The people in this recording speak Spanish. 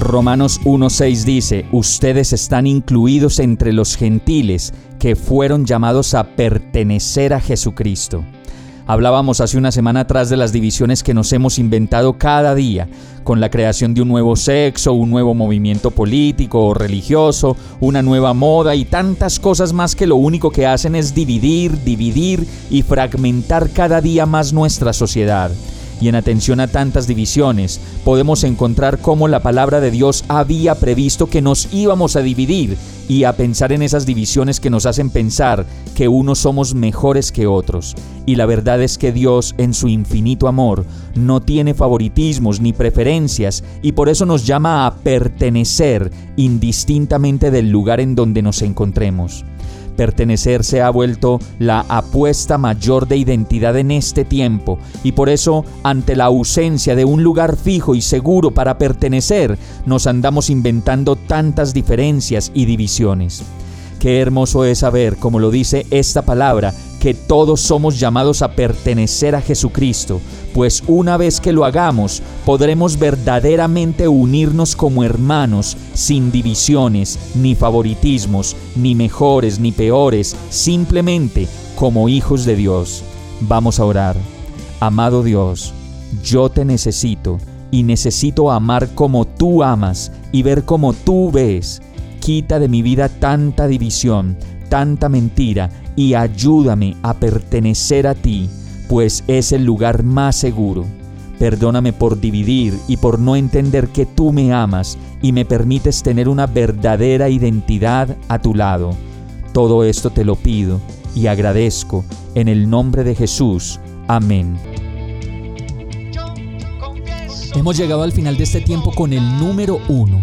Romanos 1.6 dice, ustedes están incluidos entre los gentiles que fueron llamados a pertenecer a Jesucristo. Hablábamos hace una semana atrás de las divisiones que nos hemos inventado cada día, con la creación de un nuevo sexo, un nuevo movimiento político o religioso, una nueva moda y tantas cosas más que lo único que hacen es dividir, dividir y fragmentar cada día más nuestra sociedad y en atención a tantas divisiones, podemos encontrar cómo la palabra de Dios había previsto que nos íbamos a dividir y a pensar en esas divisiones que nos hacen pensar que unos somos mejores que otros. Y la verdad es que Dios, en su infinito amor, no tiene favoritismos ni preferencias y por eso nos llama a pertenecer indistintamente del lugar en donde nos encontremos. Pertenecer se ha vuelto la apuesta mayor de identidad en este tiempo y por eso, ante la ausencia de un lugar fijo y seguro para pertenecer, nos andamos inventando tantas diferencias y divisiones. Qué hermoso es saber, como lo dice esta palabra, que todos somos llamados a pertenecer a Jesucristo, pues una vez que lo hagamos, podremos verdaderamente unirnos como hermanos, sin divisiones, ni favoritismos, ni mejores ni peores, simplemente como hijos de Dios. Vamos a orar. Amado Dios, yo te necesito y necesito amar como tú amas y ver como tú ves. Quita de mi vida tanta división, tanta mentira y ayúdame a pertenecer a ti, pues es el lugar más seguro. Perdóname por dividir y por no entender que tú me amas y me permites tener una verdadera identidad a tu lado. Todo esto te lo pido y agradezco en el nombre de Jesús. Amén. Hemos llegado al final de este tiempo con el número uno